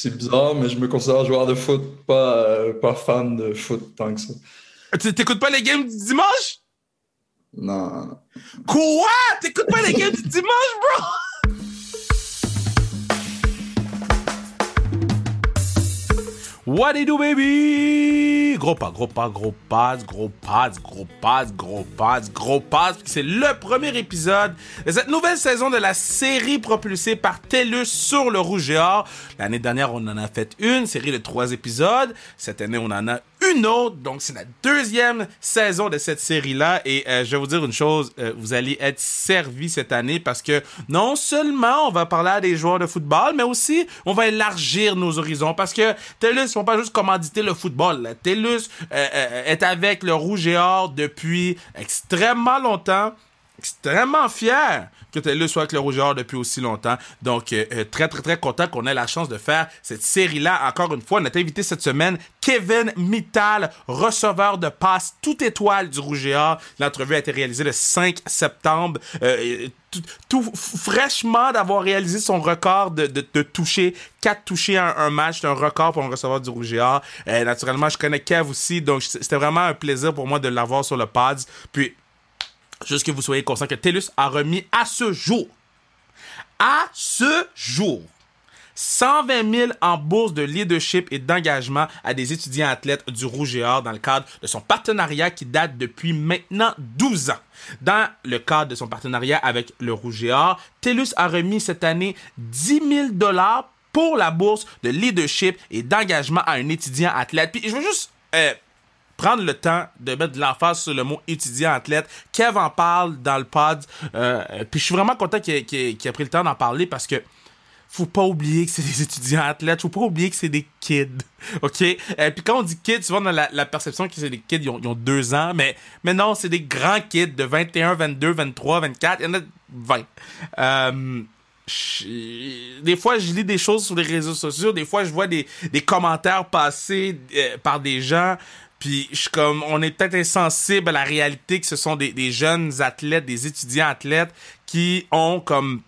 C'est bizarre, mais je me considère joueur de foot, pas, euh, pas fan de foot tant que ça. Tu t'écoutes pas les games du dimanche? Non. Quoi? T'écoutes pas les games du dimanche, bro? What do you do, baby? Gros pas, gros pas, gros pas, gros pas, gros pas, gros pas, gros pas. C'est le premier épisode de cette nouvelle saison de la série propulsée par TELUS sur le Rouge et Or. L'année dernière, on en a fait une série de trois épisodes. Cette année, on en a une autre. Donc, c'est la deuxième saison de cette série-là. Et euh, je vais vous dire une chose, euh, vous allez être servi cette année parce que non seulement on va parler à des joueurs de football, mais aussi on va élargir nos horizons parce que TELUS ne vont pas juste commanditer le football. TELUS euh, est avec le Rouge et Or depuis extrêmement longtemps extrêmement fier que TELUS soit avec le Rouge depuis aussi longtemps. Donc, euh, euh, très, très, très content qu'on ait la chance de faire cette série-là. Encore une fois, notre invité cette semaine, Kevin Mittal, receveur de passe toute étoile du Rouge L'entrevue a été réalisée le 5 septembre. Euh, tout, fraîchement d'avoir réalisé son record de, de, toucher, 4 touchés à un, match, c'est un record pour un receveur du Rouge naturellement, je connais Kev aussi, donc c'était vraiment un plaisir pour moi de l'avoir sur le pads. Puis, Juste que vous soyez conscient que TELUS a remis à ce jour, à ce jour, 120 000 en bourse de leadership et d'engagement à des étudiants athlètes du Rouge et Or dans le cadre de son partenariat qui date depuis maintenant 12 ans. Dans le cadre de son partenariat avec le Rouge et Or, TELUS a remis cette année 10 000 dollars pour la bourse de leadership et d'engagement à un étudiant athlète. Puis je veux juste euh, prendre le temps de mettre de l'emphase sur le mot étudiant athlète. Kev en parle dans le pod. Euh, puis je suis vraiment content qu'il ait, pris le temps d'en parler parce que faut pas oublier que c'est des étudiants athlètes. Faut pas oublier que c'est des kids. OK? Euh, puis quand on dit kids, souvent dans la, la perception que c'est des kids, ils ont, deux ans. Mais, non, c'est des grands kids de 21, 22, 23, 24. Il y en a 20. Euh, des fois, je lis des choses sur les réseaux sociaux. Des fois, je vois des, commentaires passés euh, par des gens puis je comme on est peut-être insensible à la réalité que ce sont des, des, jeunes athlètes, des étudiants athlètes qui ont comme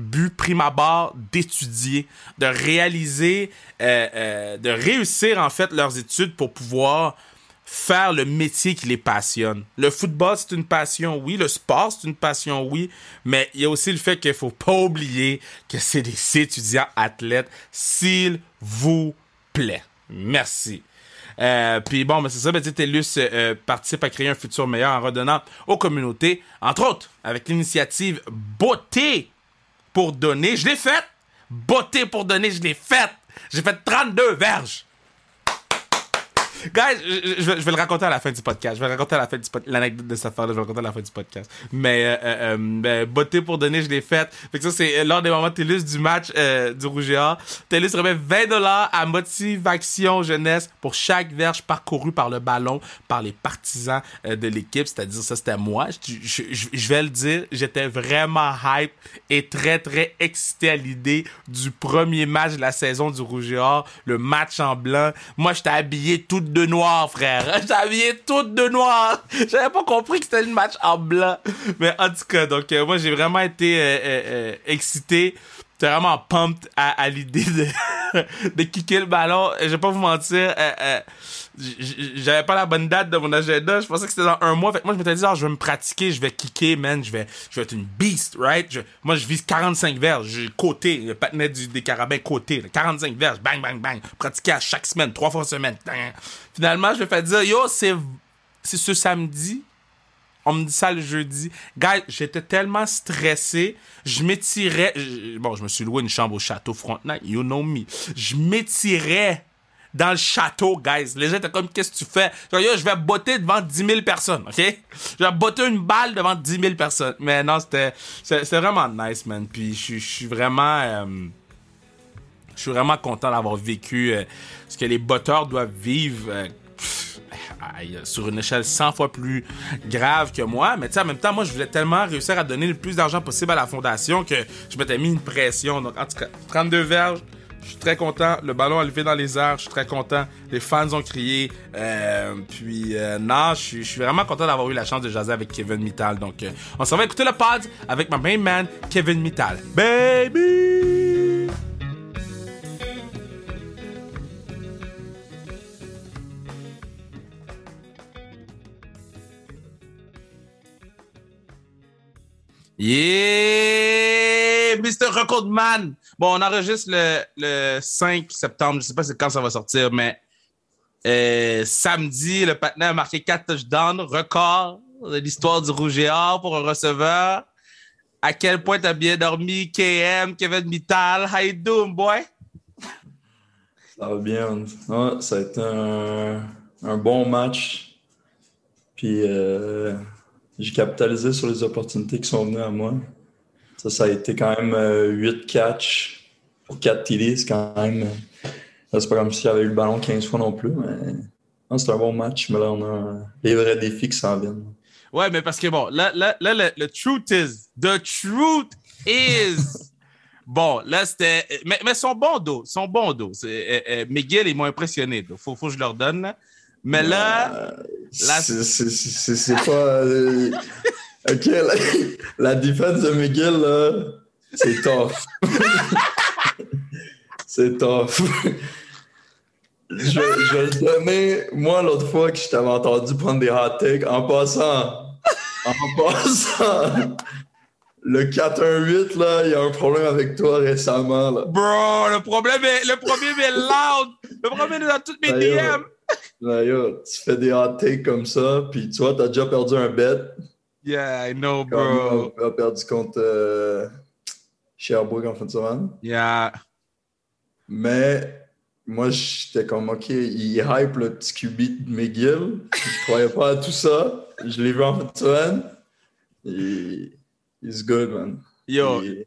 but prime abord d'étudier, de réaliser, euh, euh, de réussir en fait leurs études pour pouvoir faire le métier qui les passionne. Le football, c'est une passion, oui. Le sport, c'est une passion, oui. Mais il y a aussi le fait qu'il faut pas oublier que c'est des étudiants athlètes. S'il vous plaît. Merci. Euh, puis bon, ben c'est ça, ben, TELUS euh, participe à créer un futur meilleur en redonnant aux communautés, entre autres avec l'initiative Beauté pour donner. Je l'ai faite! Beauté pour donner, je l'ai faite! J'ai fait 32 verges! Guys, je, vais, le raconter à la fin du podcast. Je vais raconter à la fin du podcast. L'anecdote de cette affaire-là, je vais raconter à la fin du podcast. Mais, euh, euh, euh ben, beauté pour donner, je l'ai faite. Fait que ça, c'est euh, lors des moments TELUS du match euh, du Rouge et Or. TELUS remet 20 dollars à Motivation Jeunesse pour chaque verge parcourue par le ballon, par les partisans de l'équipe. C'est-à-dire, ça, c'était moi. Je, je, je, vais le dire, j'étais vraiment hype et très, très excité à l'idée du premier match de la saison du Rouge et Or, le match en blanc. Moi, j'étais habillé tout de noir, frère. J'avais toutes de noir. J'avais pas compris que c'était une match en blanc. Mais en tout cas, donc euh, moi j'ai vraiment été euh, euh, excité. J'étais vraiment pumped à, l'idée de, de kicker le ballon. Je vais pas vous mentir j'avais pas la bonne date de mon agenda. Je pensais que c'était dans un mois. Fait que moi, je m'étais dit, je vais me pratiquer, je vais kicker, man. Je vais, je vais être une beast, right? moi, je vise 45 verges. J'ai côté, le patinet du, des carabins côté. 45 verges, bang, bang, bang. Pratiquer à chaque semaine, trois fois semaine. Finalement, je me fais dire, yo, c'est ce samedi. On me dit ça le jeudi. Guys, j'étais tellement stressé. Je m'étirais. Bon, je me suis loué une chambre au château Frontenac. You know me. Je m'étirais dans le château, guys. Les gens étaient comme, qu'est-ce que tu fais? je vais botter devant 10 000 personnes, OK? Je vais botter une balle devant 10 000 personnes. Mais non, c'était, c'est vraiment nice, man. Puis je suis vraiment, euh, vraiment content d'avoir vécu euh, ce que les botteurs doivent vivre. Euh, sur une échelle 100 fois plus grave que moi. Mais tu sais, en même temps, moi, je voulais tellement réussir à donner le plus d'argent possible à la fondation que je m'étais mis une pression. Donc, en tout cas, 32 verges, je suis très content. Le ballon a levé dans les airs. Je suis très content. Les fans ont crié. Euh, puis, euh, non, je suis vraiment content d'avoir eu la chance de jaser avec Kevin Mittal. Donc, euh, on s'en va écouter le pod avec ma main man, Kevin Mittal. Baby! Yeah! Mr. Recordman! Bon, on enregistre le, le 5 septembre. Je sais pas quand ça va sortir, mais euh, samedi, le partenaire a marqué 4 touchdowns, record de l'histoire du Rouge et Or pour un receveur. À quel point t'as bien dormi, KM, Kevin Mittal? How you doing, boy? Ça va bien. Ça a été un, un bon match. Puis euh, j'ai capitalisé sur les opportunités qui sont venues à moi. Ça, ça a été quand même euh, 8 catchs pour 4 TD. C'est quand même. euh, C'est pas comme si j'avais eu le ballon 15 fois non plus, mais non, c'est un bon match. Mais là, on a les vrais défis qui s'en viennent. Ouais, mais parce que bon, là, là, là le, le truth is, the truth is. Bon, là, c'était. Mais, mais son bon dos, son bon dos. Euh, euh, McGill, ils m'ont impressionné. Il faut, faut que je leur donne. là. Mais là, Euh, c'est- pas. euh, ok, la, la défense de McGill, là, c'est tough. c'est tough. Je, je vais le donner, moi, l'autre fois que je t'avais entendu prendre des hot takes, en passant, en passant, le 4-1-8, là, il y a un problème avec toi récemment, là. bro, le problème est, le problème est loud. Le problème est dans toutes mes DM. Là, yo, tu fais des hot takes comme ça, puis tu vois, t'as déjà perdu un bet. Yeah, I know, bro. on a perdu contre euh, Sherbrooke en fin de semaine. Yeah. Mais moi, j'étais comme, OK, il hype le petit QB de McGill. Je croyais pas à tout ça. Je l'ai vu en fin de semaine. Et he's good, man. Yo, Il-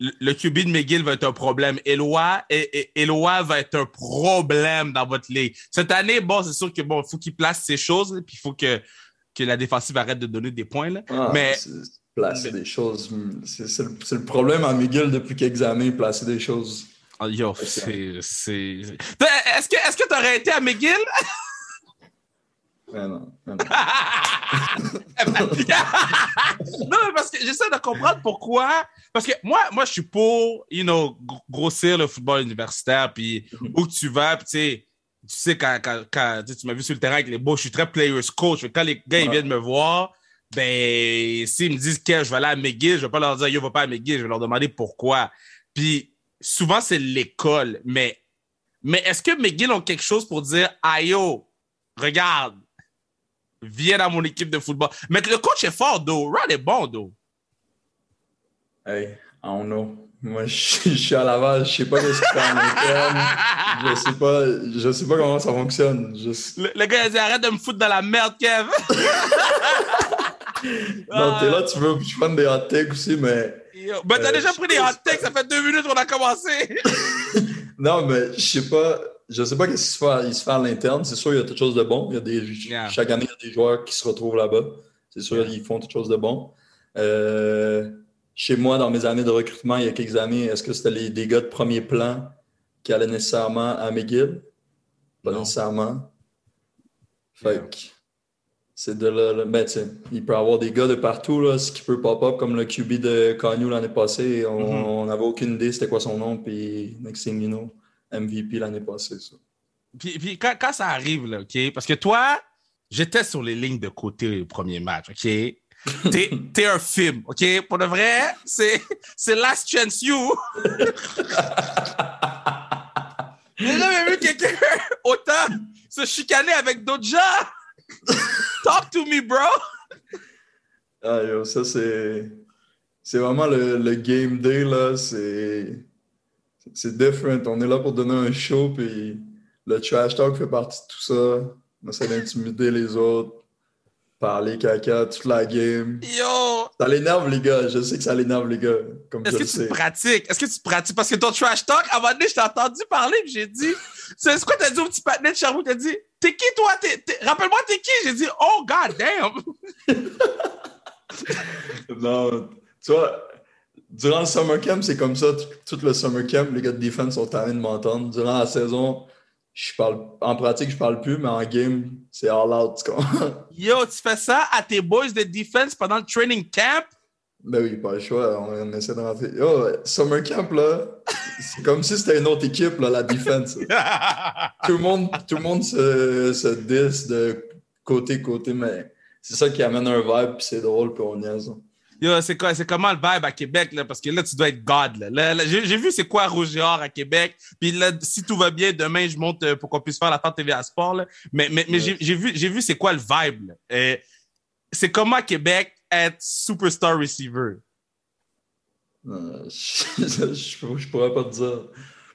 le, QB de McGill va être un problème. Eloi, va être un problème dans votre ligue. Cette année, bon, c'est sûr que bon, faut qu'il place ses choses, puis il faut que, que la défensive arrête de donner des points. Là. ah, Mais- Placer des choses. C'est le, problème à McGill depuis quelques années, placer des choses. Oh, yo, c'est. c'est- Est-ce que est-ce que t'aurais été à McGill? Non, non. non, mais parce que j'essaie de comprendre pourquoi. Parce que moi, moi, je suis pour, you know, gr- grossir le football universitaire, puis où que tu vas, puis tu sais, tu sais, quand, quand, quand tu m'as vu sur le terrain avec les beaux, je suis très players coach. Quand les gars ils Ouais. viennent me voir, ben, s'ils me disent que je vais aller à McGill, je vais pas leur dire, yo, va pas à McGill, je vais leur demander pourquoi. Puis souvent, c'est l'école, mais, mais est-ce que McGill ont quelque chose pour dire, ah yo, regarde, viens dans mon équipe de football. Mais le coach est fort, d'eau. Rod est bon, d'eau. Hey, I don't know. Moi, je, je suis à Laval, je sais pas ce fait en interne. Je sais pas, je sais pas comment ça fonctionne. Je- Le, le gars, il a dit arrête de me foutre dans la merde, Kev. Non, t'es là, tu veux que je prenne des hot takes aussi, mais. Yo, Ben, t'as Euh, déjà pris des hot takes, ça fait deux minutes qu'on a commencé. Non, mais je sais pas. Je sais pas qu'est-ce qui se fait, il se fait à l'interne. C'est sûr, il y a quelque chose de bon. Il y a des, Yeah. Chaque année, il y a des joueurs qui se retrouvent là-bas. C'est sûr, Yeah. ils font quelque chose de bon. Euh, chez moi, dans mes années de recrutement, il y a quelques années, est-ce que c'était les, des gars de premier plan qui allaient nécessairement à McGill? Pas Non. nécessairement. Fait Yeah. c'est de là. là- ben, il peut y avoir des gars de partout, là, ce qui peut pop-up, comme le QB de Canyon l'année passée. On Mhm. on n'avait aucune idée c'était quoi son nom, puis next thing you know, MVP l'année passée. Ça. puis puis quand, quand ça arrive, là, OK? Parce que toi, j'étais sur les lignes de côté au premier match, OK? T'es t'es un film, OK? Pour de vrai, c'est c'est Last Chance You. J'ai jamais vu quelqu'un autant se chicaner avec d'autres gens. Talk to me, bro. Ah, yo, ça, c'est. C'est vraiment le, le game day, là. C'est. C'est different. On est là pour donner un show, puis le trash talk fait partie de tout ça. On essaie d'intimider les autres, parler caca toute la game. Yo, Ça l'énerve, les gars. Je sais que ça l'énerve, les gars. Comme Est-ce que le tu sais. pratiques? Est-ce que tu pratiques? Parce que ton trash talk, à un moment donné, je t'ai entendu parler, puis j'ai dit, c'est quoi t'as dit au petit patinet de? T'as dit, t'es qui toi? Rappelle-moi, t'es qui? J'ai dit, oh, god damn! Non, tu vois, durant le summer camp, c'est comme ça. Tout, tout le summer camp, les gars de defense sont tannés de m'entendre. Durant la saison, je parle, en pratique, je parle plus, mais en game, c'est all out. tu? Yo, tu fais ça à tes boys de defense pendant le training camp? Ben oui, pas le choix. On, on essaie de rentrer. Yo, summer camp, là, c'est comme si c'était une autre équipe, là, la defense. tout le monde, tout le monde se, se diss de côté-côté, mais c'est ça qui amène un vibe, puis c'est drôle, puis on niaise. Yo, c'est quoi, c'est comment le vibe à Québec, là? Parce que là, tu dois être God, là. Là, j'ai, j'ai vu c'est quoi Rouge à Québec. Puis là, si tout va bien, demain, je monte euh, pour qu'on puisse faire la tente TV à sport, là. Mais, mais, mais j'ai, j'ai vu, j'ai vu c'est quoi le vibe, là. Euh, c'est comment à Québec être superstar receiver? Euh, je, je, je pourrais pas te dire.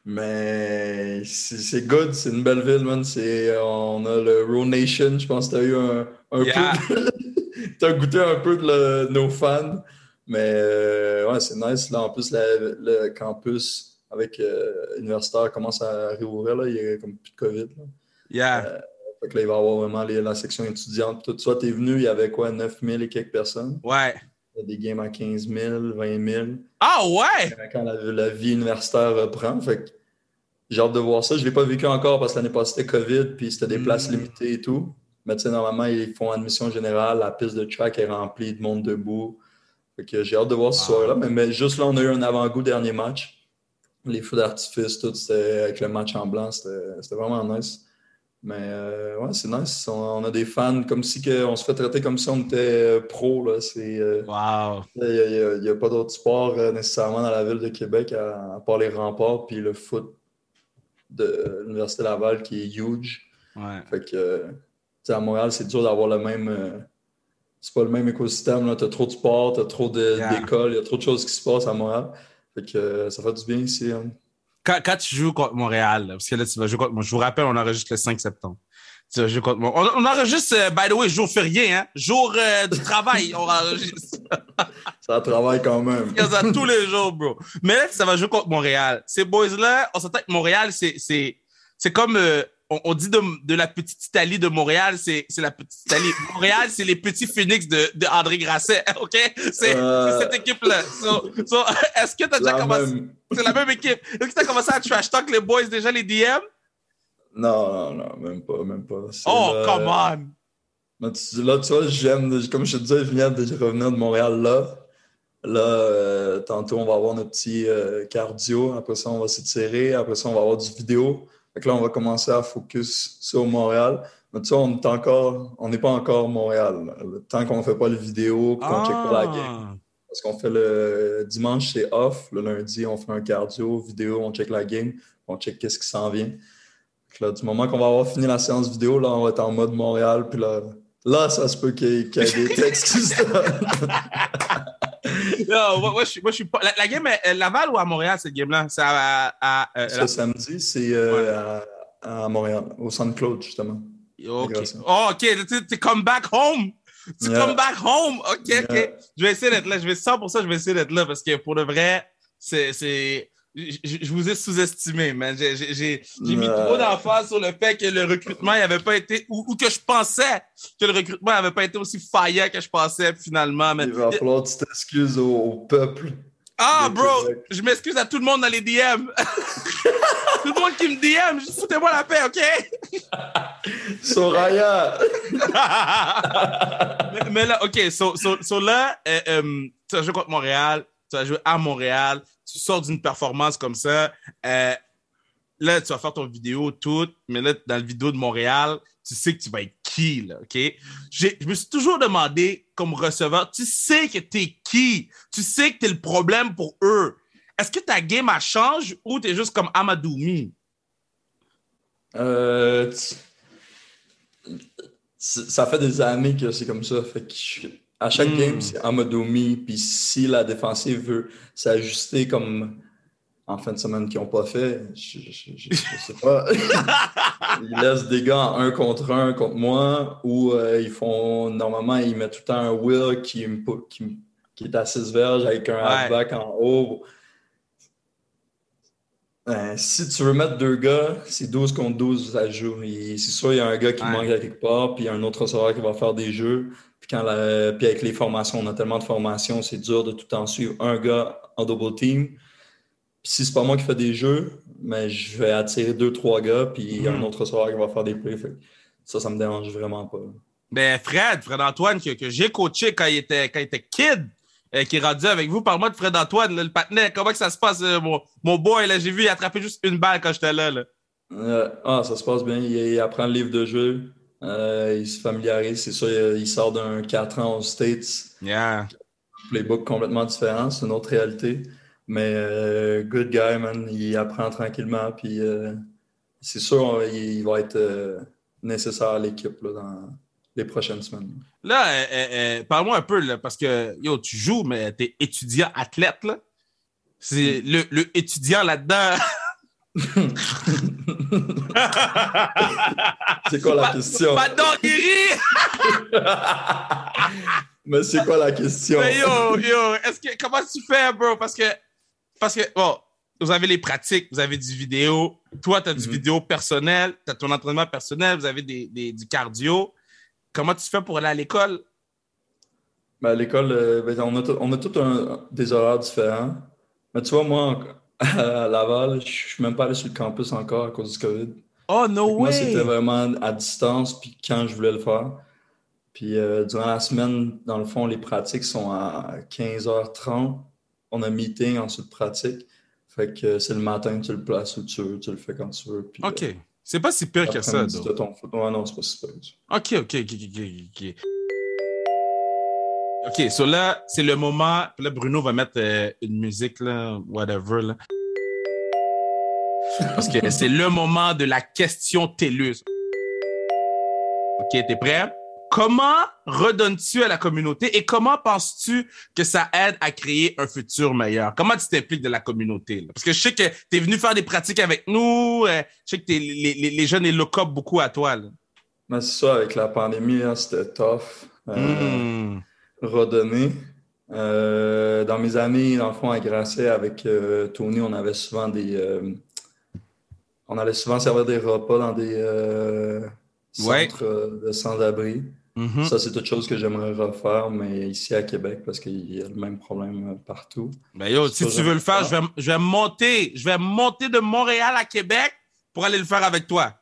Mais c'est good, c'est une belle ville, man. C'est, on a le Raw Nation, je pense que t'as eu un, un Yeah. peu. t'as goûté un peu de le- nos fans. Mais euh, ouais, c'est nice. Là, en plus, la- le campus avec euh, universitaire commence à réouvrir. Là. Il y a comme plus de COVID. Là. Yeah. Fait que là, il va y avoir vraiment les- la section étudiante. Tout ça, t'es venu, il y avait quoi, 9000 et quelques personnes? Ouais. Il y a des games à 15 000, 20 000 Ah ouais! quand la, la vie universitaire reprend. Fait que j'ai hâte de voir ça. Je ne l'ai pas vécu encore parce que l'année passée, c'était COVID, puis c'était des Mm. places limitées et tout. Mais tu sais, normalement, ils font admission générale, la piste de track est remplie de monde debout. Fait que j'ai hâte de voir ce Ah. soir-là. Mais, mais juste là, on a eu un avant-goût dernier match. Les feux d'artifice, tout, c'était avec le match en blanc, c'était vraiment nice. Mais euh, ouais, c'est nice. On, on a des fans comme si que, on se fait traiter comme si on était euh, pro. Là. C'est, euh, Wow. il n'y a, pas d'autre sport euh, nécessairement dans la ville de Québec à, à part les remparts puis le foot de l'Université Laval qui est huge. Ouais. Fait que, à Montréal, c'est dur d'avoir le même. euh, c'est pas le même écosystème. Tu as trop de sport, tu as trop Yeah. d'écoles, il y a trop de choses qui se passent à Montréal. Fait que euh, ça fait du bien ici. hein. Quand, quand tu joues contre Montréal, parce que là, tu vas jouer contre moi. Je vous rappelle, on enregistre le 5 septembre. Tu vas jouer contre moi. On, on enregistre, euh, by the way, jour férié, hein? Jour euh, du travail, on enregistre. Ça travaille quand même. Il y en a tous les jours, bro. Mais là, ça va jouer contre Montréal. Ces boys-là, on s'entend que Montréal, c'est, comme, euh, on, on dit de, de la petite Italie de Montréal, c'est, c'est la petite Italie. Montréal, c'est les petits phoenix de, de André Grasset, OK? C'est, Euh. c'est cette équipe-là. So, so, est-ce que t'as déjà La commencé, c'est la même équipe. Est-ce que t'as commencé à trash talk les boys déjà, les DM? Non, non, non, même pas, même pas. Oh, le- come on! Mais tu- là, tu vois, j'aime, comme je te disais, je viens de revenir de Montréal là. Là, euh, tantôt, on va avoir notre petit euh, cardio. Après ça, on va s'étirer. Après ça, on va avoir du vidéo. Fait que là, on va commencer à focus sur Montréal. Mais tu vois, on est encore, on n'est pas encore Montréal. là. Tant qu'on ne fait pas le vidéo, qu'on ne check pas la game. Parce qu'on fait le dimanche, c'est off. Le lundi, on fait un cardio, vidéo, on check la game, on check qu'est-ce qui s'en vient. Là, du moment qu'on va avoir fini la séance vidéo, là, on va être en mode Montréal. Puis là, là ça se peut qu'il y, y ait des textes qui se donnent. Non, moi, moi, je moi, je suis pas. La, la game est à Laval ou à Montréal, cette game-là? C'est à. à- à- Ce samedi, c'est euh, à, à Montréal, au Centre Claude, justement. Ok. Oh, ok. Tu come back home. Tu Yeah. come back home. Ok, ok. Je vais essayer d'être là. Je vais 100%, je vais essayer d'être là parce que pour de vrai, c'est. Je, vous ai sous-estimé, man. J'ai mis trop d'emphase sur le fait que le recrutement n'avait pas été, ou, ou que je pensais que le recrutement n'avait pas été aussi faillant que je pensais finalement. mais- Il va falloir que tu t'excuses au, au peuple. Ah, bro, Québec. je m'excuse à tout le monde dans les DM. tout le monde qui me DM, foutez-moi la paix, OK? Soraya! mais, mais là, OK, so, so, so là, euh, euh, tu vas jouer contre Montréal, tu vas jouer à Montréal, tu sors d'une performance comme ça. euh, là, tu vas faire ton vidéo, tout, mais là, dans la vidéo de Montréal, tu sais que tu vas être qui, là, OK? Je me suis toujours demandé, comme receveur, tu sais que t'es qui? Tu sais que t'es le problème pour eux. Est-ce que ta game, elle change ou t'es juste comme Amadoumi? Euh, tu- ça fait des années que c'est comme ça. Fait que je- à chaque Mm. game, c'est Amadomi. Puis si la défensive veut s'ajuster comme en fin de semaine qu'ils n'ont pas fait, je, je sais pas. ils laissent des gars en un contre un contre moi ou euh, ils font normalement ils mettent tout le temps un Will qui, est à 6 verges avec un Ouais. halfback en haut. Ben, si tu veux mettre deux gars, c'est 12 contre 12, ça joue. C'est sûr, il y a un gars qui Ouais. manque à quelque part, puis il y a un autre receveur qui va faire des jeux. Puis, quand la... puis avec les formations, on a tellement de formations, c'est dur de tout temps suivre un gars en double team. Puis si c'est pas moi qui fais des jeux, mais je vais attirer deux, trois gars, puis a un autre receveur qui va faire des plays. Ça, ça me dérange vraiment pas. Ben, Fred, Fred Antoine, que, que j'ai coaché quand il était, quand il était kid, euh, qui est rendu avec vous. Parle-moi de Fred Antoine, là, le patinet. Comment que ça se passe, euh, mon, mon boy? Là, j'ai vu, il a attrapé juste une balle quand j'étais là. là. Euh, ah, ça se passe bien. Il, il apprend le livre de jeu. Euh, il se familiarise. C'est sûr, il, il sort d'un 4 ans aux States. Yeah. playbook complètement différent, c'est une autre réalité. Mais euh, good guy, man, il apprend tranquillement, puis euh, c'est sûr, il, va être nécessaire à l'équipe dans les prochaines semaines. Là, parle-moi un peu, là, parce que yo, tu joues, mais tu es étudiant athlète. Là. C'est mm. le, le étudiant là-dedans. c'est quoi la question? Pas Mais c'est quoi la question? Mais yo, yo, est-ce que, comment tu fais, bro? Parce que, parce que, bon, vous avez les pratiques, vous avez du vidéo. Toi, tu as du mhm. vidéo personnel, tu as ton entraînement personnel, vous avez des, des, du cardio. Comment tu fais pour aller à l'école? Ben, à l'école, euh, ben, on a, on a tous des horaires différents. Mais tu vois, moi, à Laval, je suis même pas allé sur le campus encore à cause du COVID. Oh, no way! Moi, c'était vraiment à distance, puis quand je voulais le faire. Puis euh, durant la semaine, dans le fond, les pratiques sont à 15h30. On a meeting, ensuite pratique. Fait que c'est le matin, tu le places où tu veux, tu le fais quand tu veux. Puis, OK. c'est pas si pire que ça, donc. Ton... Ouais, non, c'est pas si pire. OK, OK, OK, OK, OK. OK, so là, c'est le moment. Là, Bruno va mettre euh, une musique, là, whatever. Là. Parce que c'est le moment de la question TELUS. OK, t'es prêt? Comment redonnes-tu à la communauté et comment penses-tu que ça aide à créer un futur meilleur? Comment tu t'impliques de la communauté? Parce que je sais que tu es venu faire des pratiques avec nous. Euh, je sais que les, les, les, jeunes, ils look up beaucoup à toi. Ben, c'est ça, avec la pandémie, hein, c'était tough. Euh, hmm redonner. Euh, dans mes années, dans le fond, à Grasset, avec euh, Tony, on avait souvent des. Euh, on allait souvent servir des repas dans des centres de sans-abri. Mm-hmm. Ça, c'est toute chose que j'aimerais refaire, mais ici à Québec, parce qu'il y a le même problème partout. Ben yo, si tu veux le faire, je vais, je vais monter. Je vais monter de Montréal à Québec pour aller le faire avec toi.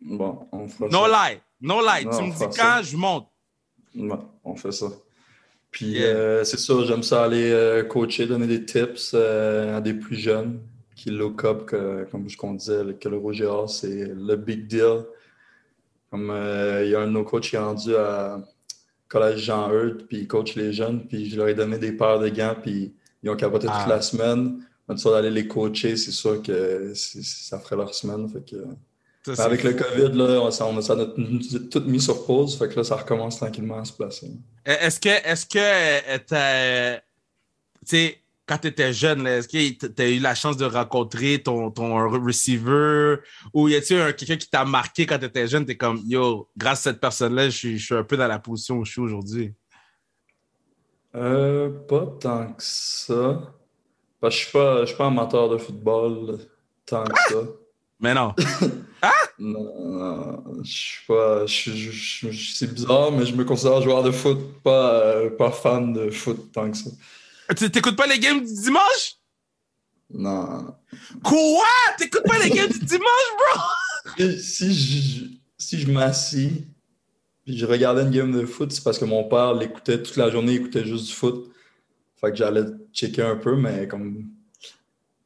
Bon, on fera no Lie. No lie. tu me dis quand, je monte. Bon, on fait ça. Puis euh, c'est ça, j'aime ça aller euh, coacher, donner des tips euh, à des plus jeunes qui look up, que, comme je disait, que le Roger c'est le big deal. Comme il y a un de nos coachs qui est rendu à Collège Jean Eudes, puis il coach les jeunes, puis je leur ai donné des paires de gants, puis ils ont capoté toute ah. la semaine. Maintenant, d'aller les coacher, c'est sûr que ça ferait leur semaine. Fait que avec le COVID, là, on, a tout mis sur pause. Fait que là, ça recommence tranquillement à se placer. Est-ce que, est-ce que euh, tu sais, quand tu étais jeune, est-ce que tu as eu la chance de rencontrer ton, ton receiver? Ou y a-t-il quelqu'un qui t'a marqué quand tu étais jeune? Tu es comme, yo, grâce à cette personne-là, je suis, un peu dans la position où je suis aujourd'hui. Euh, pas tant que ça. Parce que je suis pas, suis pas amateur de football tant que ça. Mais non. ah? Non, je suis pas. c'est bizarre, mais je me considère joueur de foot, pas, euh, pas fan de foot tant que ça. Tu t'écoutes pas les games du dimanche? Non. Quoi? T'écoutes pas les games du dimanche, bro? Si je, si je m'assis puis je regardais une game de foot, c'est parce que mon père l'écoutait toute la journée, il écoutait juste du foot. Fait que j'allais checker un peu, mais comme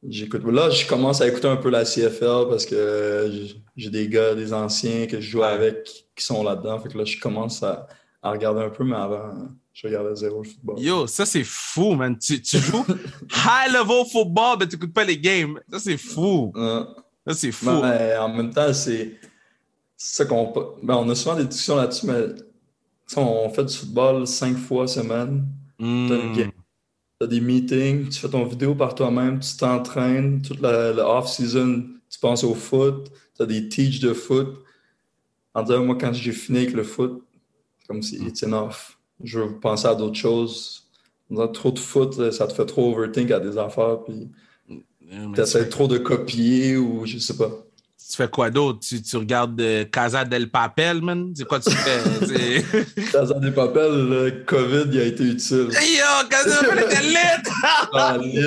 J'écoute. Là, je commence à écouter un peu la CFL parce que j'ai des gars, des anciens que je joue avec qui sont là-dedans. Fait que là, je commence à, regarder un peu, mais avant, je regardais zéro le football. Yo, ça c'est fou, man. Tu, joues high level football, mais tu n'écoutes pas les games. Ça c'est fou. Ça c'est fou. Mais en même temps, c'est ça qu'on. Ben, on a souvent des discussions là-dessus, mais on fait du football cinq fois semaine. Mm des meetings, tu fais ton vidéo par toi-même, tu t'entraînes, toute la, off-season, tu penses au foot, tu as des teach de foot. En disant, moi, quand j'ai fini avec le foot, comme si it's enough. Je veux penser à d'autres choses. trop de foot, ça te fait trop overthink à des affaires, puis tu essaies trop de copier ou je sais pas tu fais quoi d'autre? Tu, tu, regardes euh, Casa del Papel, man? C'est quoi tu fais? Casa del Papel, le COVID, il a été utile. Yo, Casa del Papel était lit! ah, lit!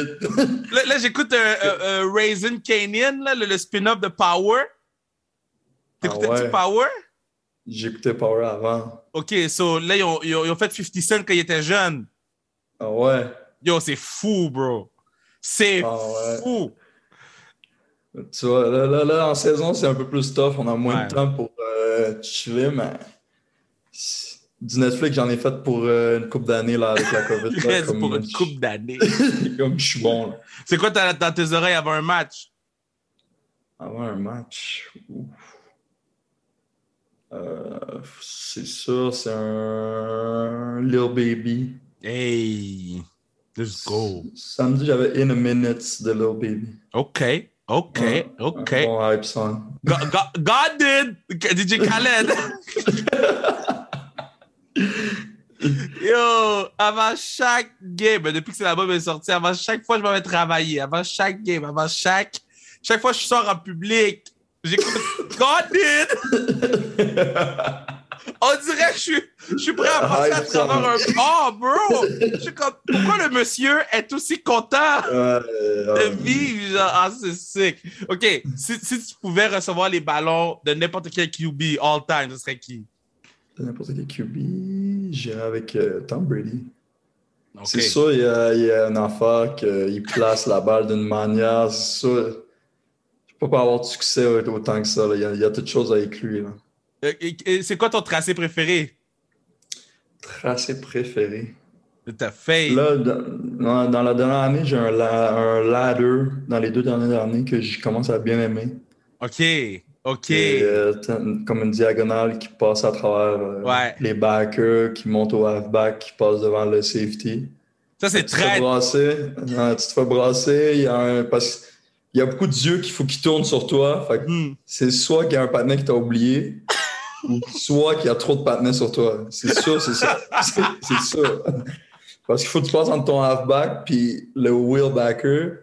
là, j'écoute un, Raisin Canyon, là, le, spin-off de Power. T'écoutais ah ouais. Power? J'écoutais Power avant. OK, so là, ils ont, ils ont, fait 50 Cent quand ils étaient jeunes. Ah ouais? Yo, c'est fou, bro. C'est ah fou. Tu vois, là, là, en saison, c'est un peu plus tough. On a moins de temps pour euh, chiller, mais Du Netflix, j'en ai fait pour euh, une coupe d'années là, avec la COVID. là, comme, pour une coupe d'années. comme je suis bon. Là. C'est quoi t'as dans tes oreilles avant un match? Avant un match? ouf. Euh, c'est ça, c'est un Lil Baby. Hey, let's go. Samedi, j'avais In a Minute de Lil Baby. OK, OK, Ouais, OK. Un bon hype song. God, God- God did! DJ Khaled! Yo, avant chaque game, ben, depuis que c'est l'album est sorti, avant chaque fois je m'en vais travailler, avant chaque game, avant chaque, chaque fois je sors en public, God did! On dirait que je suis, je suis prêt à passer à travers un... Oh, bro! Je suis comme, pourquoi le monsieur est aussi content? De vivre, genre, ah, c'est sick. OK, si, si tu pouvais recevoir les ballons de n'importe quel QB all time, ce serait qui? N'importe quel QB, j'irai avec euh, Tom Brady. C'est sûr, il y, a, il y a une affaire qu'il place la balle d'une manière. C'est sûr. Peux pas avoir de succès autant que ça. là. Il, y a, il y a toutes choses à. Euh, C'est quoi ton tracé préféré? Tracé préféré. de ta? Là, dans, la dernière année, j'ai un, la- un ladder dans les deux dernières années que je commence à bien aimer. OK, OK. Et, euh, comme une diagonale qui passe à travers euh, Ouais. les backers, qui monte au halfback, qui passe devant le safety. Ça, c'est Tu te fais très... brasser. Tu te fais brasser. Il y a un, parce qu'il y a beaucoup d'yeux qu'il faut qu'ils tournent sur toi. Fait Hmm. c'est soit qu'il y a un patinet qui t'a oublié, ou soit qu'il y a trop de patinets sur toi. C'est sûr, c'est ça. C'est sûr. Parce qu'il faut que tu passes entre ton halfback puis le wheelbacker.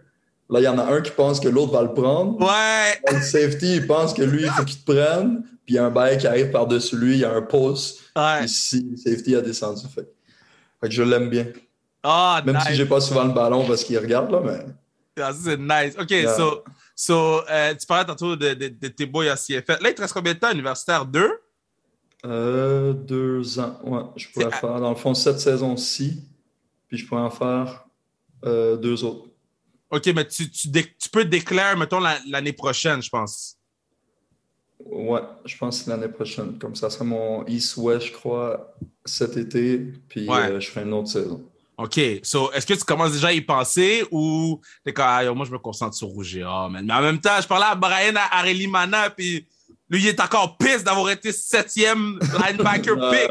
Là, il y en a un qui pense que l'autre va le prendre. Ouais! Le safety, il pense que lui, il faut qu'il te prenne. Puis il y a un bail qui arrive par-dessus lui, il y a un pause. Ouais. Ici, le safety a descendu. Fait, fait que je l'aime bien. Ah, Même nice. si j'ai pas souvent le ballon parce qu'il regarde, là, mais. Ah, ça, c'est nice. OK, Yeah. so, so euh, tu parlais tantôt de, de, de tes boys à CFL. Là, il te reste combien de temps universitaire? Deux? Euh, deux ans. Ouais, je pourrais faire, dans le fond, cette saison-ci. Puis je pourrais en faire euh, deux autres. OK, mais tu, tu, dé- tu peux déclarer, mettons, la- l'année prochaine, je pense. Ouais, je pense l'année prochaine. Comme ça, serait mon East-West, je crois, cet été. Puis Ouais. je ferai une autre saison. OK. So, est-ce que tu commences déjà à y penser ou t'es comme, ah, yo, moi, je me concentre sur Rouge et Or, man. Mais en même temps, je parlais à Brian Areli Mana, puis lui, il est encore pisse d'avoir été septième linebacker pick.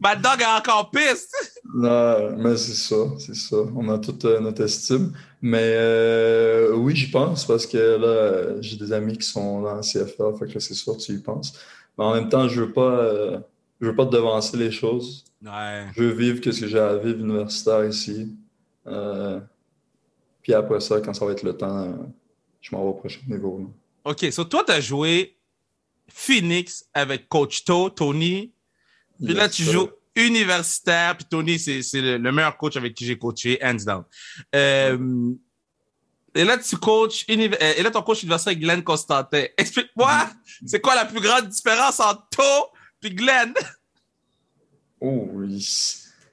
Ma dog est encore pisse. Non, mais c'est ça, c'est ça. On a toute euh, notre estime. Mais euh, oui, j'y pense parce que là, j'ai des amis qui sont dans la CFA, fait que là, c'est sûr tu y penses. Mais en même temps, je veux pas, euh, je veux pas te devancer les choses. Ouais. Je veux vivre ce que j'ai à vivre universitaire ici. Euh, puis après ça, quand ça va être le temps, je m'en vais au prochain niveau. là. OK. So, toi, t'as joué Phoenix avec Coach To, Tony. Puis là, tu joues universitaire. Puis Tony, c'est le, le meilleur coach avec qui j'ai coaché, hands down. Euh, et là, tu coaches, euh, et là, ton coach universitaire est Glenn Constantin. Explique-moi, c'est quoi la plus grande différence entre To puis Glenn? Oh.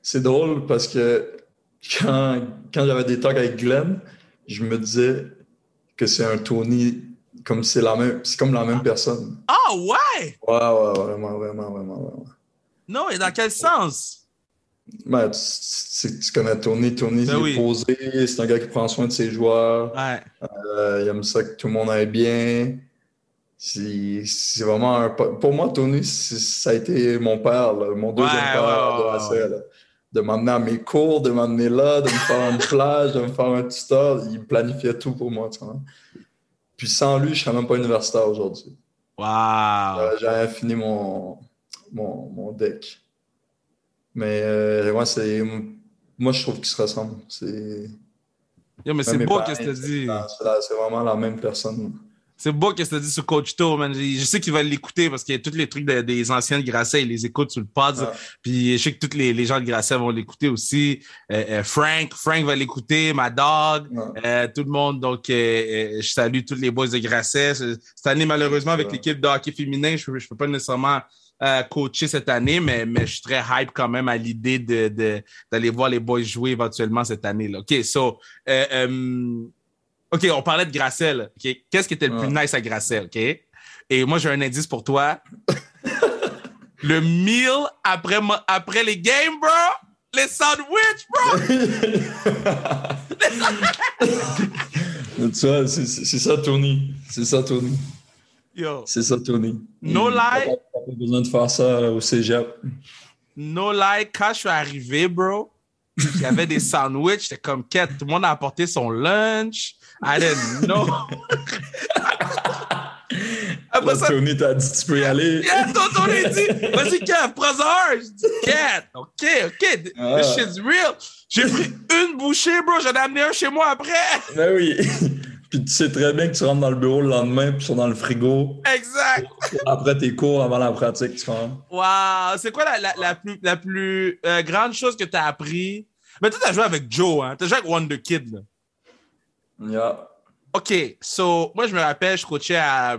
C'est drôle parce que quand, quand j'avais des talks avec Glenn, je me disais que c'est un Tony, comme c'est la même, c'est comme la même personne. Ah ouais! Ouais, ouais, vraiment, vraiment, vraiment, vraiment. Non, et dans quel sens? Ben, tu, tu- tu connais Tony, Tony, Ben il oui. est posé, c'est un gars qui prend soin de ses joueurs. Ouais. Euh, il aime ça que tout le monde aille bien. C'est vraiment un. Pour moi, Tony, ça a été mon père, là, mon deuxième Ouais, père ouais, Duracell, là. De m'emmener à mes cours, de m'emmener là, de me faire une plage, de me faire un tuteur. Il planifiait tout pour moi, tu vois. Puis sans lui, je serais même pas universitaire aujourd'hui. Wow. Euh, J'aurais fini mon, mon, mon deck. Mais euh, ouais, c'est. Moi, je trouve qu'ils se ressemblent. C'est. Mais c'est beau qu'est-ce que tu la- c'est vraiment la même personne. C'est beau que tu dit sur Coach To, man. Je sais qu'il va l'écouter parce que tous les trucs de- des anciens de Grasset, il les écoute sur le pod. Ouais. Puis je sais que tous les, les gens de Grasset vont l'écouter aussi. Euh, euh, Frank, Frank va l'écouter, ma dog, euh, tout le monde. Donc, je salue tous les boys de Grasset. Ce- Cette année, malheureusement, avec l'équipe de hockey féminin, je ne peux pas nécessairement coacher cette année, mais, mais je suis très hype quand même à l'idée de, de- d'aller voir les boys jouer éventuellement cette année. Là. OK, so, OK, on parlait de Grasset. là, OK? Qu'est-ce qui était le plus nice à Grasset? OK? Et moi, j'ai un indice pour toi. Le meal après, les games, bro. Les sandwichs, bro. tu vois, c'est ça, Tony. C'est ça, Tony. Yo, C'est ça, Tony. No Et lie. Pas besoin de faire ça au cégep. no lie, quand je suis arrivé, bro, il y avait des sandwichs. J'étais comme, quête, tout le monde a apporté son lunch. I didn't know. Après ça, Tony t'a dit tu peux y aller. Yeah, a dit, vas-y, Kev, prends-en. Je dis, Kev, OK, OK, Ah. this shit's real. J'ai pris une bouchée, bro, j'en ai amené un chez moi après. Ben oui. Puis tu sais très bien que tu rentres dans le bureau le lendemain, puis sont dans le frigo. Exact. Après tes cours, avant la pratique, tu comprends? Wow, c'est quoi la, la, la plus, la plus euh, grande chose que tu as appris? Mais toi, tu as joué avec Joe, hein? Tu as joué avec Wonder Kid, là. Yeah. OK, so, moi, je me rappelle, je coachais à,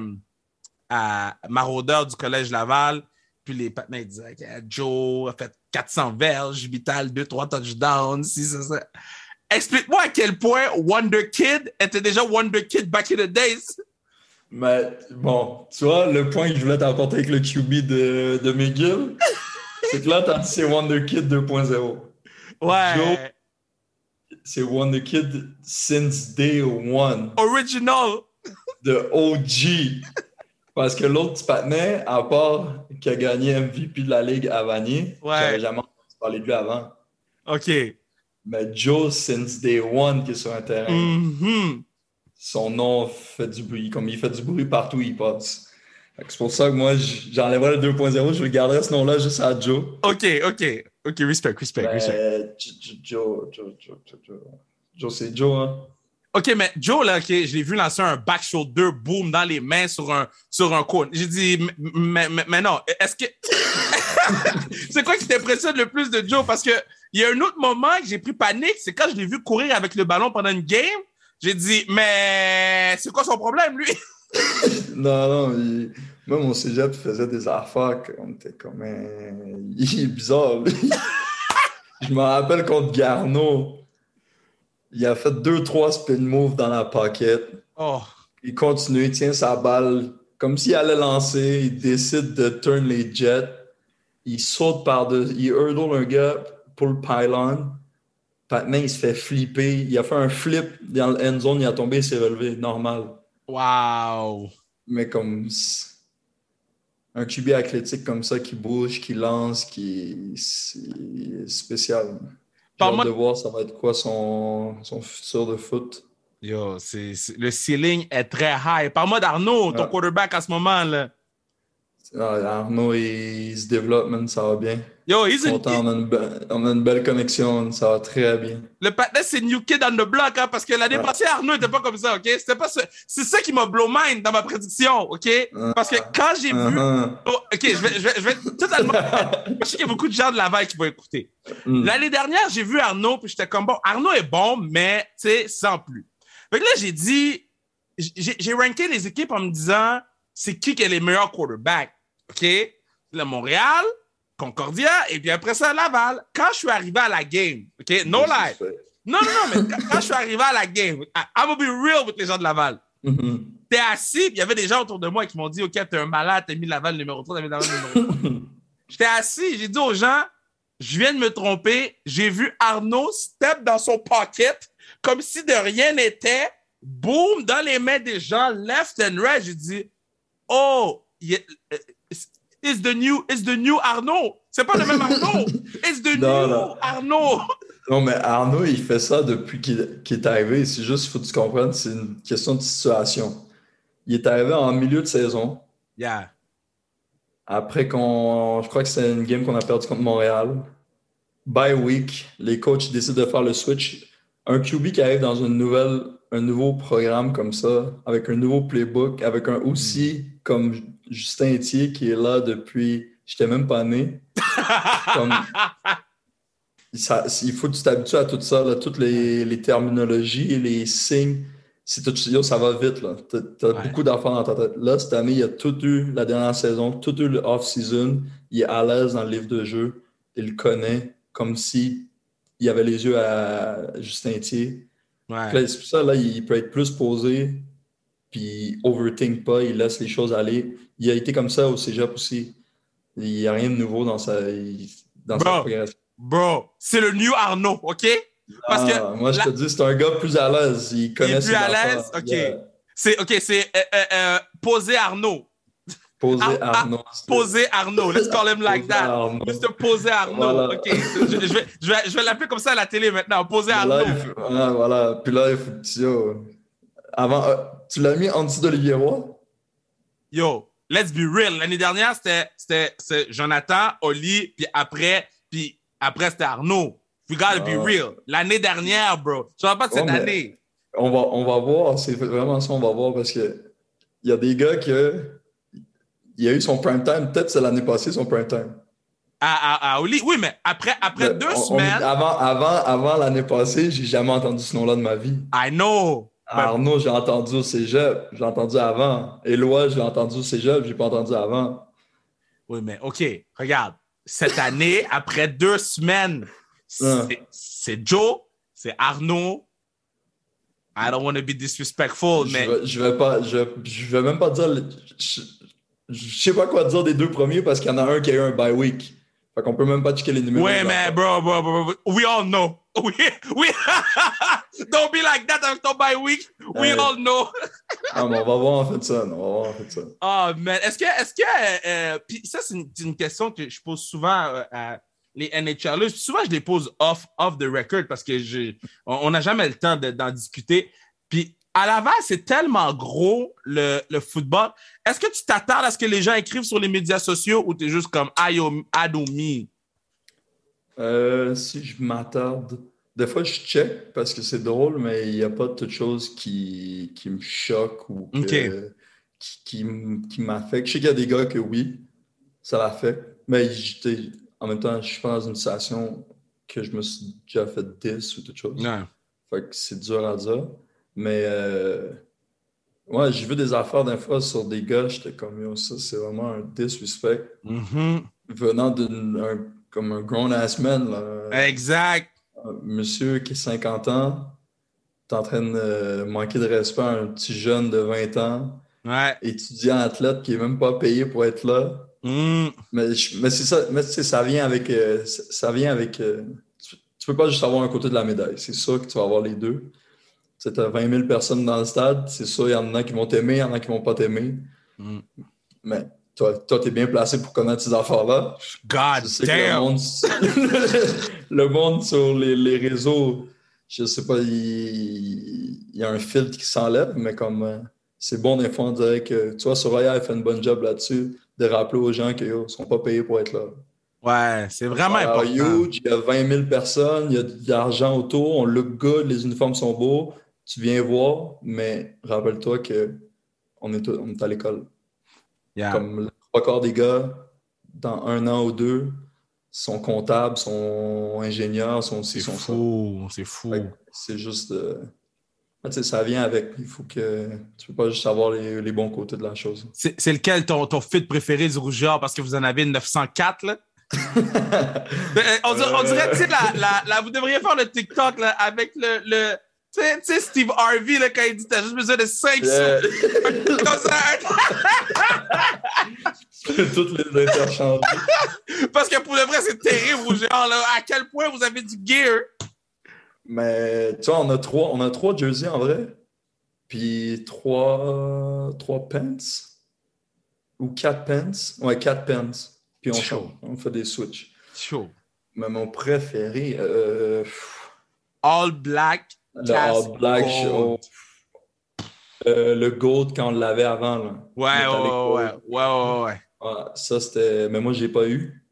à Maraudeur du Collège Laval, puis les partenaires disaient que Joe a fait 400 verges, Vital, 2-3 touchdowns, si, ça, ça. Explique-moi à quel point Wonder Kid était déjà Wonder Kid back in the days. Mais bon, tu vois, le point que je voulais t'apporter avec le QB de, de McGill, c'est que là, t'as dit c'est Wonder Kid 2.0. Ouais. Joe. C'est Wonder Kid since day one. Original. de OG. Parce que l'autre petit patinet, à part qui a gagné MVP de la Ligue à Vanier, Ouais. j'avais jamais entendu parler de lui avant. OK. Mais Joe, since day one qui est sur un terrain, Mhm. son nom fait du bruit. Comme il fait du bruit partout où il passe. C'est pour ça que moi, j'enlèverais le 2.0, je garderais ce nom-là juste à Joe. OK, OK. OK, respect, respect, respect. J- J- Joe, Joe, Joe, Joe, Joe. Joe, c'est Joe, hein? OK, mais Joe, là, OK, je l'ai vu lancer un back shoulder boom dans les mains sur un, sur un cône. J'ai dit, mais, mais non, est-ce que. c'est quoi qui t'impressionne le plus de Joe? Parce que il y a un autre moment que j'ai pris panique, c'est quand je l'ai vu courir avec le ballon pendant une game. J'ai dit, mais c'est quoi son problème, lui? Non, non, il... moi, mon cégep faisait des affaires qu'on était comme. un- Il est bizarre, lui. Je me rappelle contre Garneau. Il a fait deux, trois spin moves dans la pocket. Oh, Il continue, il tient sa balle comme s'il allait lancer. Il décide de turn les jets. Il saute par-dessus. Il hurdle un gars pour le pylon. Maintenant, il se fait flipper. Il a fait un flip dans le end zone. Il a tombé, il s'est relevé. Normal. wow. Mais comme un QB athlétique comme ça qui bouge, qui lance, qui c'est spécial. J'ai hâte de voir ça va être quoi son, son futur de foot. Yo, c'est- le ceiling est très high. Parle-moi d'Arnaud, ton Ouais. quarterback à ce moment, là. Ah, Arnaud, il, il se développe, man, ça va bien. Yo, he's a- on, a une be- on a une belle connexion, ça va très bien. Le patinet, c'est New Kid on the block, hein, parce que l'année Ouais. passée, Arnaud n'était pas comme ça, OK? C'était pas ce- C'est ça qui m'a blow mind dans ma prédiction, OK? Parce que quand j'ai vu... Uh-huh. Oh, OK, je vais, je, vais, je vais totalement... je sais qu'il y a beaucoup de gens de Laval qui vont écouter. Mm. L'année dernière, j'ai vu Arnaud, puis j'étais comme, bon, Arnaud est bon, mais, tu sais, sans plus. Fait que là, j'ai dit... J'ai j'ai ranké les équipes en me disant, c'est qui qui est les meilleurs quarterbacks, OK? Là, Montréal, Concordia, et puis après ça, Laval. Quand je suis arrivé à la game, OK? No lie. Non, non, non, mais quand- je suis arrivé à la game, I- I'm gonna be real with les gens de Laval. Mhm. T'es assis, il y avait des gens autour de moi qui m'ont dit, OK, t'es un malade, t'as mis Laval numéro 3, t'as mis Laval numéro 3. J'étais assis, j'ai dit aux gens, je viens de me tromper, j'ai vu Arnaud step dans son pocket comme si de rien n'était, boum, dans les mains des gens, left and right. J'ai dit, oh, yeah, uh, it's the new, it's the new Arnaud? C'est pas le même Arnaud. It's the Non, new non. Arnaud. Non, mais Arnaud, il fait ça depuis qu'il est arrivé. C'est juste, il faut que tu comprennes, c'est une question de situation. Il est arrivé en milieu de saison. Yeah. Après qu'on, je crois que c'est une game qu'on a perdu contre Montréal. By week, les coachs décident de faire le switch. Un QB qui arrive dans une nouvelle, un nouveau programme comme ça, avec un nouveau playbook, avec un aussi comme Justin Etier qui est là depuis, j'étais même pas né. Comme- ça- il faut que tu t'habitues à tout ça, là, toutes les, les terminologies, les signes. C'est tout, yo, ça va vite. t'as Ouais. beaucoup d'enfants dans ta tête. Là, cette année, il a tout eu la dernière saison, tout eu le off-season. Il est à l'aise dans le livre de jeu. Il le connaît comme si il avait les yeux à Justin Thier. Ouais. C'est pour ça, là, il peut être plus posé, puis il overthink pas, il laisse les choses aller. Il a été comme ça au cégep aussi. Il n'y a rien de nouveau dans sa, dans sa Bro. progression. Bro, c'est le new Arnaud, OK? Parce que Ah, moi, je te dis, c'est un gars plus à l'aise. Il connaît plus ses à affaires. l'aise? Ok. Il c'est OK, c'est euh, euh, euh, poser Arnaud. Posé Ah, ah, Arnaud. Poser Arnaud. Let's call him like that. Arnaud. Mr. Poser Arnaud. Voilà. OK. Je, je vais, je vais, je vais l'appeler comme ça à la télé maintenant. Poser Arnaud. il faut- ah, voilà. Puis là, il faut yo, Avant, euh, tu l'as mis en dessous d'Olivier Roy? Yo, let's be real. L'année dernière, c'était, Jonathan, Oli, puis après, puis après, c'était Arnaud. We gotta be Ah. real. L'année dernière, bro. Je parle pas de cette Ouais, année? On va, on va voir. C'est vraiment ça, on va voir parce que il y a des gars que. Il a eu son prime time. Peut-être c'est l'année passée, son prime time. À, à, à Oli. Oui, mais après, après Mais deux on- on- semaines, avant avant, avant l'année passée, j'ai jamais entendu ce nom-là de ma vie. I know. Ben, Arnaud, j'ai entendu au cégep. J'ai entendu avant. Éloi, j'ai entendu au cégep. J'ai pas entendu avant. Oui, mais OK, regarde. Cette année, après deux semaines, c'est, Joe, c'est Arnaud. I don't want to be disrespectful, Je mais je vais pas, je, je vais même pas dire. Je, je sais pas quoi dire des deux premiers parce qu'il y en a un qui a eu un bye week. Fait qu'on peut même pas checker les numéros. ouais, mais bro, bro, bro, bro, we all know. We, we, don't be like that avec ton bye week. We Hey. all know. Ah, mais on va voir en fait ça. on va voir en fait ça. Oh, man. Est-ce que, est-ce que, euh, puis ça, c'est une, question que je pose souvent euh, à les NHLers. Souvent, je les pose off, off the record parce que je, on n'a jamais le temps de- d'en discuter. Puis à Laval, c'est tellement gros le, le football. Est-ce que tu t'attardes à ce que les gens écrivent sur les médias sociaux ou tu es juste comme Adomi? Euh, si je m'attarde, des fois je check parce que c'est drôle, mais il n'y a pas de toute chose qui, qui me choque ou que- qui, qui, m- qui m'affecte. Je sais qu'il y a des gars que oui, ça l'affecte, mais en même temps, je suis pas dans une situation que je me suis déjà fait 10 ou toute chose. Non. Fait que c'est dur à dire. Mais euh, ouais, j'ai vu des affaires d'un fois sur des gars, j'étais comme yo, ça c'est vraiment un disrespect Mhm. venant d'un comme un grown ass man. Là. Exact. Un monsieur qui a 50 ans, t'es en train de manquer de respect à un petit jeune de 20 ans, Ouais. étudiant athlète qui est même pas payé pour être là. Mm. Mais, je- mais c'est ça, mais ça vient avec. euh, ça ça vient avec. euh, tu, tu peux pas juste avoir un côté de la médaille. C'est sûr que tu vas avoir les deux. Tu t'as 20 000 personnes dans le stade, c'est sûr, il y en a qui vont t'aimer, il y en a qui vont pas t'aimer. Mm. Mais toi, toi, t'es bien placé pour connaître ces affaires-là. God sais le damn. monde, le monde sur les, les réseaux, je sais pas, il, il y a un filtre qui s'enlève, mais comme euh, c'est bon des fois, on dirait que, tu vois, Soraya a fait une bonne job là-dessus, de rappeler aux gens qu'ils ne sont pas payés pour être là. Ouais, c'est vraiment Alors, important. huge, il y a 20 000 personnes, il y a de l'argent autour, on look good, les uniformes sont beaux, tu viens voir, mais rappelle-toi que on est, on est à l'école. Yeah. Comme le trois quarts des gars, dans un an ou deux, sont comptables, sont ingénieurs, sont C'est sont fou, c'est fou. C'est juste. euh, ça vient avec. Il faut que. Tu peux pas juste savoir les, les bons côtés de la chose. C'est lequel ton, ton fit préféré du rougeur parce que vous en avez 904 là? Euh, on, dirait, on dirait, tu sais, la, la, la- vous devriez faire le TikTok là, avec le. le tu sais- Steve Harvey, là, quand il dit T'as juste besoin de 5 Euh, comme ça. tu peux toutes les interchanger. Parce que pour le vrai, c'est terrible, rougeur. Là. À quel point vous avez du gear? Mais tu vois, on a trois, on a trois jerseys en vrai. Puis trois, trois pants. Ou quatre pants. Ouais, quatre pants. Puis on, Chaud. change, on fait des switches. Chaud. Mais mon préféré, euh, All black. Le All Black gold. Show. Euh, le Gold quand on l'avait avant. Là. Ouais, ouais, ouais, ouais, ouais, ouais, ouais. Ouais, ça, c'était. Mais moi, je l'ai pas eu.